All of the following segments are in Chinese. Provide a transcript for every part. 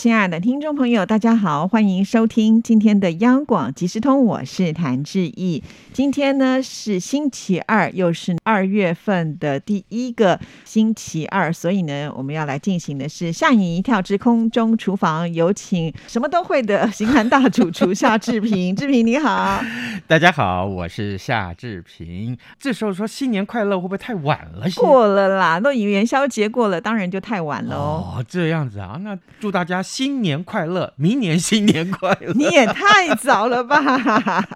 亲爱的听众朋友，大家好，欢迎收听今天的央广即时通，我是谭志毅。今天呢是星期二，又是二月份的第一个星期二，所以呢，我们要来进行的是吓你一跳之空中厨房，有请什么都会的型男大主厨夏志平。志平你好，大家好，我是夏志平。这时候说新年快乐，会不会太晚了？过了啦，都元宵节过了，当然就太晚了哦。哦，这样子啊，那祝大家。新年快乐！明年新年快乐！你也太早了吧？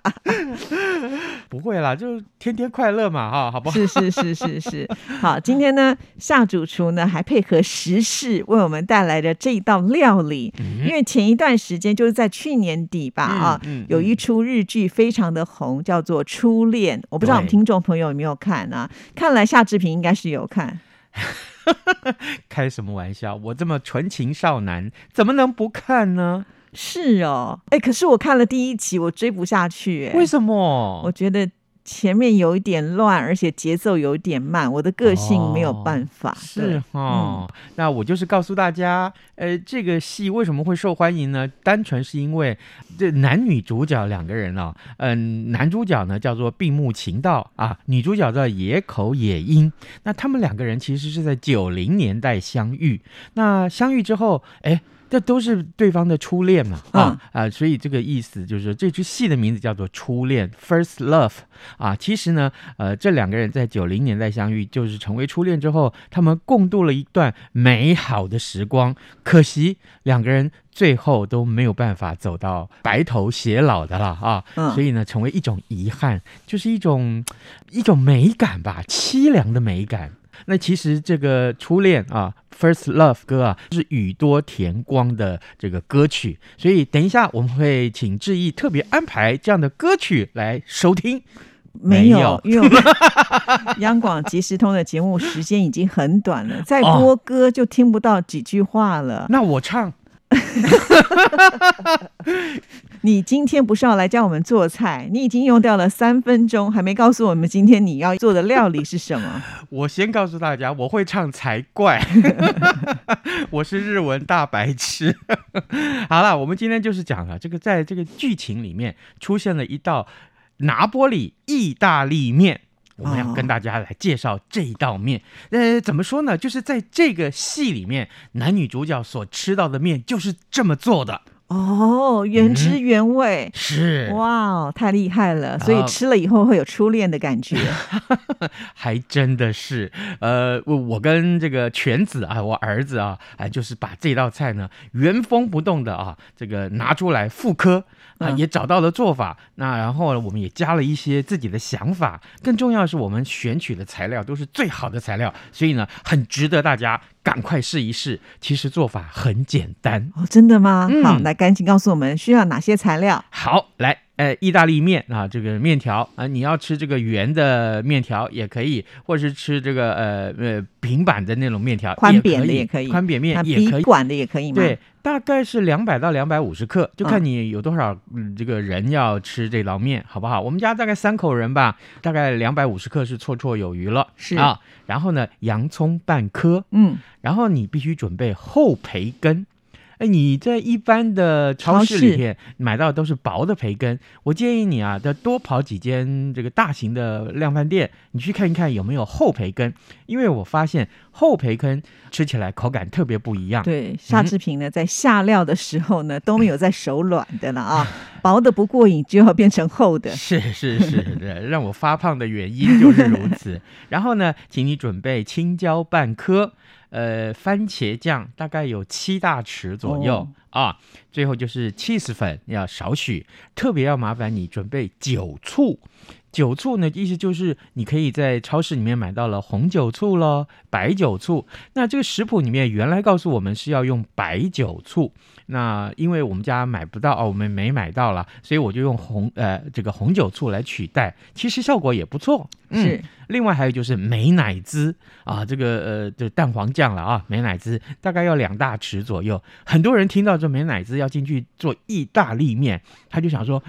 不会啦，就天天快乐嘛，哈，好不好？是是是是是。好，今天呢，夏主厨呢还配合时事为我们带来的这一道料理，因为前一段时间就是在去年底吧，啊，有一出日剧非常的红，叫做《初恋》，我不知道我们听众朋友有没有看啊？看来夏志平应该是有看。开什么玩笑！我这么纯情少男，怎么能不看呢？是哦，哎，可是我看了第一集，我追不下去。为什么？我觉得。前面有一点乱，而且节奏有点慢，我的个性没有办法。是哈，那我就是告诉大家，呃，这个戏为什么会受欢迎呢？单纯是因为这男女主角两个人啊，嗯，男主角呢叫做闭目情道啊，女主角叫野口野樱。那他们两个人其实是在九零年代相遇，那相遇之后，哎。这都是对方的初恋嘛，啊啊，所以这个意思就是这出戏的名字叫做《初恋》（First Love） 啊。其实呢，呃，这两个人在九零年代相遇，就是成为初恋之后，他们共度了一段美好的时光。可惜两个人最后都没有办法走到白头偕老的了啊，所以呢，成为一种遗憾，就是一种一种美感吧，凄凉的美感。那其实这个初恋啊，First Love 歌啊，是宇多田光的这个歌曲，所以等一下我们会请志毅特别安排这样的歌曲来收听。没有，因为我们 央广即时通的节目时间已经很短了，再播歌就听不到几句话了。那我唱。你今天不是要来教我们做菜？你已经用掉了三分钟，还没告诉我们今天你要做的料理是什么。我先告诉大家，我会唱才怪，我是日文大白痴。好了，我们今天就是讲了这个，在这个剧情里面出现了一道拿玻里意大利面。我们要跟大家来介绍这一道面，呃，怎么说呢？就是在这个戏里面，男女主角所吃到的面就是这么做的。哦，原汁原味是哇，太厉害了！所以吃了以后会有初恋的感觉，还真的是。呃，我我跟这个犬子啊，我儿子啊，哎，就是把这道菜呢原封不动的啊，这个拿出来复刻啊，也找到了做法。那然后呢，我们也加了一些自己的想法。更重要的是，我们选取的材料都是最好的材料，所以呢，很值得大家。赶快试一试，其实做法很简单哦，真的吗？好，来赶紧告诉我们需要哪些材料。好，来，呃，意大利面啊，这个面条啊，你要吃这个圆的面条也可以，或是吃这个呃呃平板的那种面条，宽扁的也可以，宽扁面也可以，管的也可以吗？对。大概是两百到两百五十克，就看你有多少嗯这个人要吃这道面，好不好？我们家大概三口人吧，大概两百五十克是绰绰有余了。是啊，然后呢，洋葱半颗，嗯，然后你必须准备厚培根。哎，你在一般的超市里面买到都是薄的培根，我建议你啊，再多跑几间这个大型的量贩店，你去看一看有没有厚培根，因为我发现厚培根吃起来口感特别不一样。对，夏志平呢，在下料的时候呢，都没有在手软的了啊，薄的不过瘾，就要变成厚的。是是是，让我发胖的原因就是如此。然后呢，请你准备青椒半颗。呃，番茄酱大概有七大匙左右啊。最后就是 cheese 粉要少许，特别要麻烦你准备酒醋。酒醋呢，意思就是你可以在超市里面买到了红酒醋咯，白酒醋。那这个食谱里面原来告诉我们是要用白酒醋，那因为我们家买不到哦，我们没买到了，所以我就用红呃这个红酒醋来取代，其实效果也不错。嗯是另外还有就是美乃滋啊，这个呃这蛋黄酱了啊，美乃滋大概要两大匙左右。很多人听到这美乃滋要进去做意大利面，他就想说。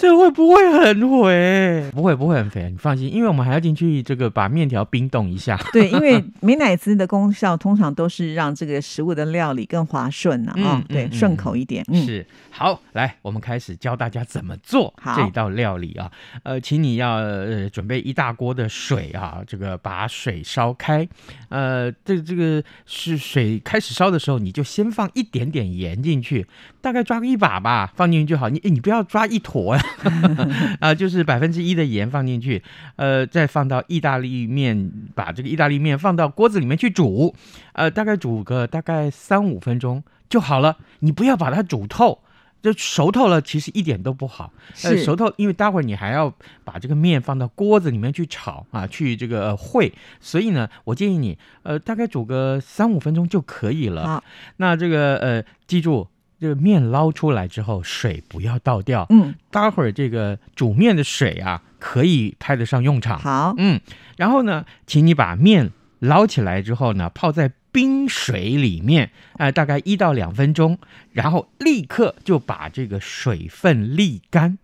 这会不会很肥？不会，不会很肥，你放心，因为我们还要进去这个把面条冰冻一下。对，因为美乃滋的功效通常都是让这个食物的料理更滑顺啊，对，顺口一点。嗯，是好，来，我们开始教大家怎么做好这道料理啊。呃，请你要呃准备一大锅的水啊，这个把水烧开。呃，这这个是水开始烧的时候，你就先放一点点盐进去，大概抓个一把吧，放进去就好。你诶你不要抓一坨呀，啊，就是百分之一的盐放进去，呃，再放到意大利面，把这个意大利面放到锅子里面去煮，呃，大概煮个大概三五分钟就好了。你不要把它煮透，就熟透了，其实一点都不好。呃，是熟透，因为待会儿你还要把这个面放到锅子里面去炒啊，去这个、呃、烩，所以呢，我建议你呃大概煮个三五分钟就可以了。好，那这个呃，记住。这个面捞出来之后，水不要倒掉。嗯，待会儿这个煮面的水啊，可以派得上用场。好，嗯，然后呢，请你把面捞起来之后呢，泡在冰水里面，呃，大概一到两分钟，然后立刻就把这个水分沥干。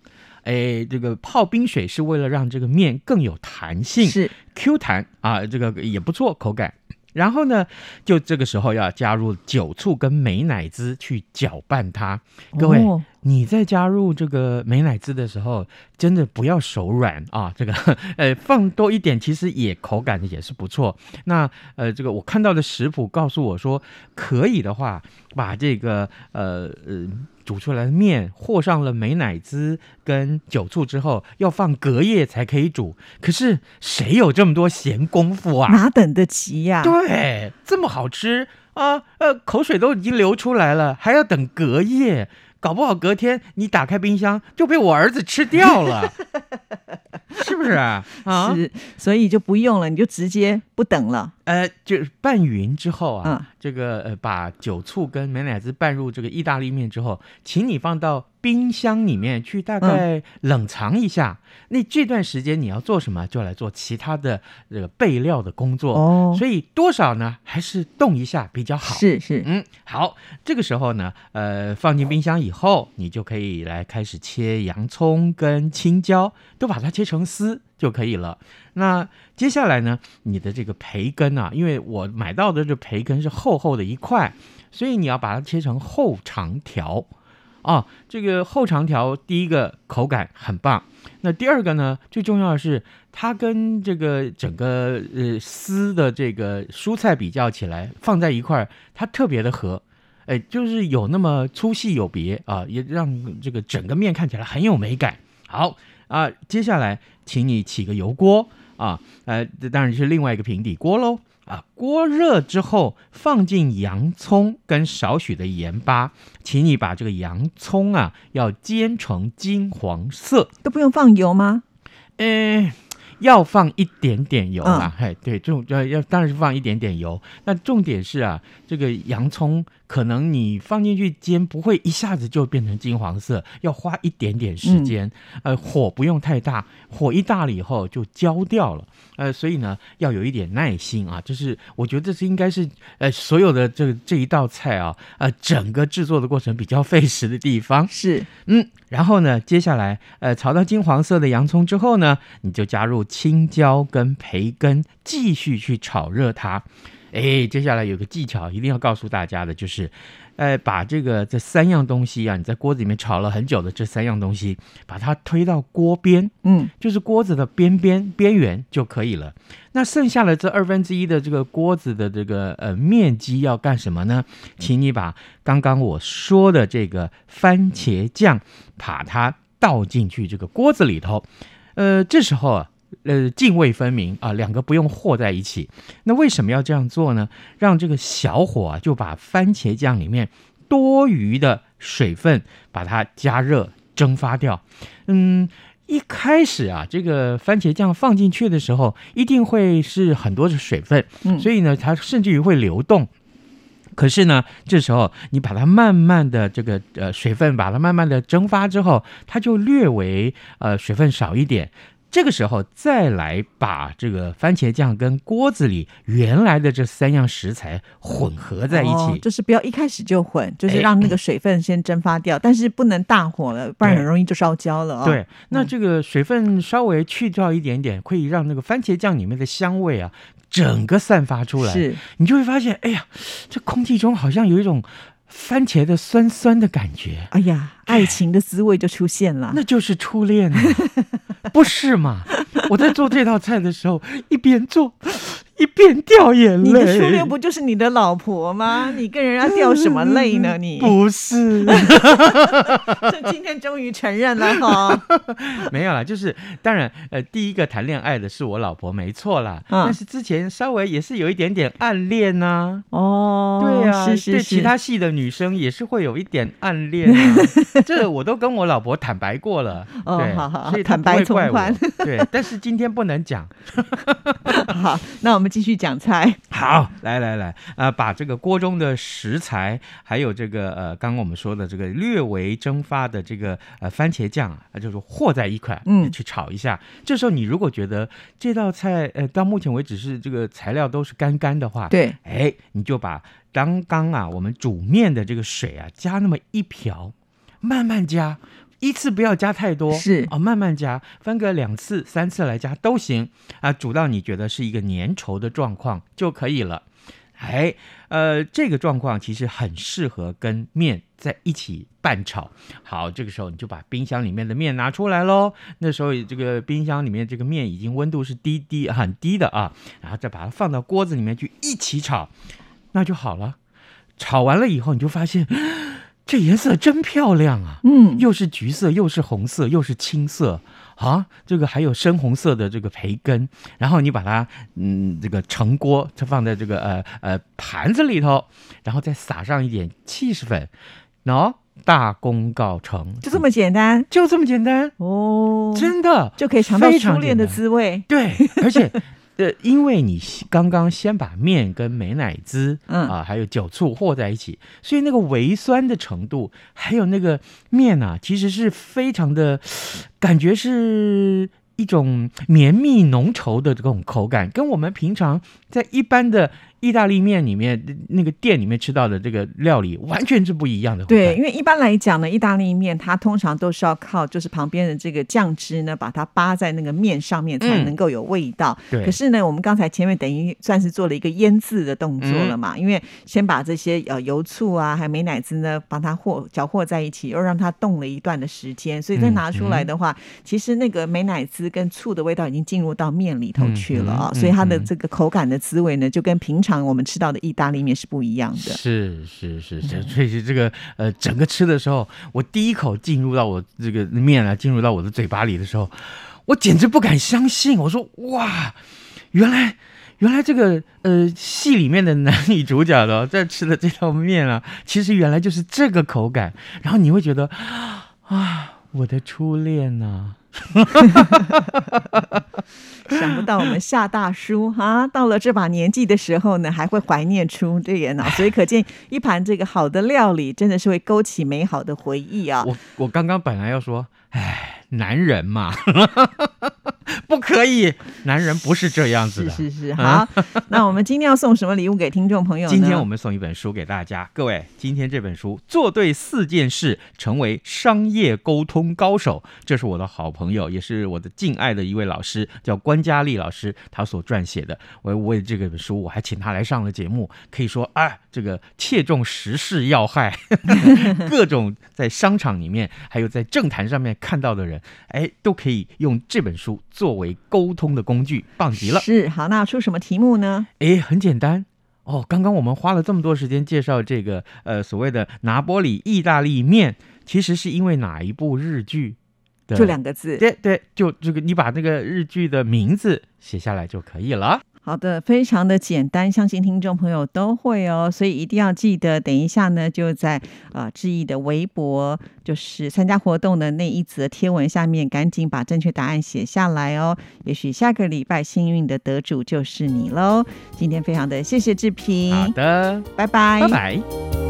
哎，这个泡冰水是为了让这个面更有弹性，是 Q 弹啊，这个也不错，口感。然后呢，就这个时候要加入酒醋跟美乃滋去搅拌它。各位，你在加入这个美乃滋的时候，真的不要手软啊！这个 呃，放多一点，其实也口感也是不错。那呃，这个我看到的食谱告诉我说，可以的话，把这个呃呃煮出来的面和上了美乃滋跟酒醋之后，要放隔夜才可以煮。可是谁有这么多闲工夫啊？哪等得及呀？对，这么好吃啊，呃，口水都已经流出来了，还要等隔夜，搞不好隔天你打开冰箱就被我儿子吃掉了，是不是啊？啊，是，所以就不用了，你就直接不等了。呃，就是拌匀之后啊，嗯这个呃，把酒醋跟美乃滋拌入这个意大利面之后，请你放到冰箱里面去，大概冷藏一下。那这段时间你要做什么？就来做其他的这个备料的工作。哦所以多少呢？还是冻一下比较好。是是，嗯，好，这个时候呢，呃，放进冰箱以后，你就可以来开始切洋葱跟青椒，都把它切成丝就可以了。那接下来呢，你的这个培根啊，因为我买到的这培根是厚厚的一块，所以你要把它切成厚长条。啊，这个厚长条，第一个口感很棒，那第二个呢，最重要的是它跟这个整个呃丝的这个蔬菜比较起来，放在一块儿，它特别的合，哎，就是有那么粗细有别啊，也让这个整个面看起来很有美感。好啊，接下来请你起个油锅啊，呃，这当然是另外一个平底锅喽。啊，锅热之后放进洋葱跟少许的盐巴，请你把这个洋葱啊要煎成金黄色，都不用放油吗？嗯，要放一点点油啊，嘿，对，重要要当然是放一点点油。那重点是啊，这个洋葱可能你放进去煎不会一下子就变成金黄色，要花一点点时间。呃，火不用太大，火一大了以后就焦掉了。呃，所以呢要有一点耐心啊，就是我觉得这是应该是呃所有的这这一道菜啊，呃整个制作的过程比较费时的地方。是嗯，然后呢，接下来呃炒到金黄色的洋葱之后呢，你就加入青椒跟培根，继续去炒热它。哎，接下来有个技巧一定要告诉大家的，就是，呃，把这个这三样东西啊，你在锅子里面炒了很久的这三样东西，把它推到锅边，嗯，就是锅子的边边边缘就可以了。那剩下的这二分之一的这个锅子的这个呃面积要干什么呢？请你把刚刚我说的这个番茄酱，把它倒进去这个锅子里头。呃，这时候啊，呃，泾渭分明啊，两个不用和在一起。那为什么要这样做呢？让这个小火啊，就把番茄酱里面多余的水分把它加热蒸发掉。嗯，一开始啊，这个番茄酱放进去的时候，一定会是很多的水分，嗯所以呢，它甚至于会流动。可是呢，这时候你把它慢慢的这个呃水分把它慢慢的蒸发之后，它就略微呃水分少一点。这个时候再来把这个番茄酱跟锅子里原来的这三样食材混合在一哦起，就是不要一开始就混，就是哎让那个水分先蒸发掉，但是不能大火了，不然很容易就烧焦了哦。，对，那这个水分稍微去掉一点点，可以让那个番茄酱里面的香味啊，整个散发出来。是你就会发现，哎呀，这空气中好像有一种番茄的酸酸的感觉，哎呀，爱情的滋味就出现了。那就是初恋啊，不是吗？我在做这道菜的时候，一边做一边掉眼泪。你的初恋不就是你的老婆吗？你跟人家掉什么泪呢？你 不是，这今天终于承认了哈。没有啦，就是当然，呃，第一个谈恋爱的是我老婆，没错啦。嗯但是之前稍微也是有一点点暗恋呐、哦，对呀、是是是，对其他系的女生也是会有一点暗恋啊，这我都跟我老婆坦白过了，哦对，好好所以坦白从宽，对，但是今天不能讲。好，那我们继续讲菜。好，来来来，呃，把这个锅中的食材，还有这个呃，刚刚我们说的这个略微蒸发的这个呃番茄酱啊，呃就是和在一块，嗯去炒一下。这时候你如果觉得这道菜呃到目前为止是这个材料都是干干的话，对，哎，你就把刚刚啊我们煮面的这个水啊加那么一瓢，慢慢加。一次不要加太多，是哦，慢慢加，分个两次、三次来加都行啊，煮到你觉得是一个粘稠的状况就可以了。哎，呃，这个状况其实很适合跟面在一起拌炒。好，这个时候你就把冰箱里面的面拿出来喽。那时候这个冰箱里面这个面已经温度是低低很低的啊，然后再把它放到锅子里面去一起炒，那就好了。炒完了以后，你就发现这颜色真漂亮啊！嗯，又是橘色，又是红色，又是青色啊！这个还有深红色的这个培根，然后你把它嗯这个盛锅，它放在这个呃呃盘子里头，然后再撒上一点气势粉，喏、大功告成，就这么简单就这么简单，哦，真的就可以尝到初恋的滋味。对，而且。呃，因为你刚刚先把面跟美乃滋，嗯。啊，还有酒醋和在一起，所以那个微酸的程度，还有那个面啊，其实是非常的，感觉是一种绵密浓稠的这种口感，跟我们平常在一般的意大利面里面那个店里面吃到的这个料理完全是不一样的。对，因为一般来讲呢，意大利面它通常都是要靠就是旁边的这个酱汁呢，把它扒在那个面上面才嗯能够有味道。对可是呢，我们刚才前面等于算是做了一个腌制的动作了嘛，因为先把这些呃油醋啊，还有美乃滋呢，把它和搅和在一起，又让它冻了一段的时间，所以再拿出来的话，其实那个美乃滋跟醋的味道已经进入到面里头去了啊、嗯嗯所以它的嗯这个口感的滋味呢，就跟平常我们吃到的意大利面是不一样的。是是是是，所以是这个呃，整个吃的时候，我第一口进入到我这个面啊，进入到我的嘴巴里的时候，我简直不敢相信，我说哇，原来。原来这个呃戏里面的男女主角的在吃的这道面啊，其实原来就是这个口感，然后你会觉得啊，我的初恋呐、想不到我们夏大叔哈、到了这把年纪的时候呢，还会怀念出这个呢，所以可见一盘这个好的料理，真的是会勾起美好的回忆啊。我我刚刚本来要说，哎，男人嘛，不可以，男人不是这样子的。是是是，好，那我们今天要送什么礼物给听众朋友呢？今天我们送一本书给大家，各位，今天这本书《做对四件事，成为商业沟通高手》，这是我的好朋友，也是我的敬爱的一位老师，叫关嘉丽老师，他所撰写的。我为这个本书，我还请他来上了节目，可以说啊，这个切中时事要害，各种在商场里面，还有在政坛上面看到的人，哎，都可以用这本书作为沟通的工具，棒极了。是好，那出什么题目呢？诶，很简单哦。刚刚我们花了这么多时间介绍这个呃所谓的拿波里意大利面，其实是因为哪一部日剧的？就两个字。对对，就这个，你把那个日剧的名字写下来就可以了。好的，非常的简单，相信听众朋友都会哦，所以一定要记得，等一下呢，就在啊志毅的微博，就是参加活动的那一则贴文下面，赶紧把正确答案写下来哦。也许下个礼拜幸运的得主就是你喽。今天非常的谢谢志平，好的，拜拜，拜拜。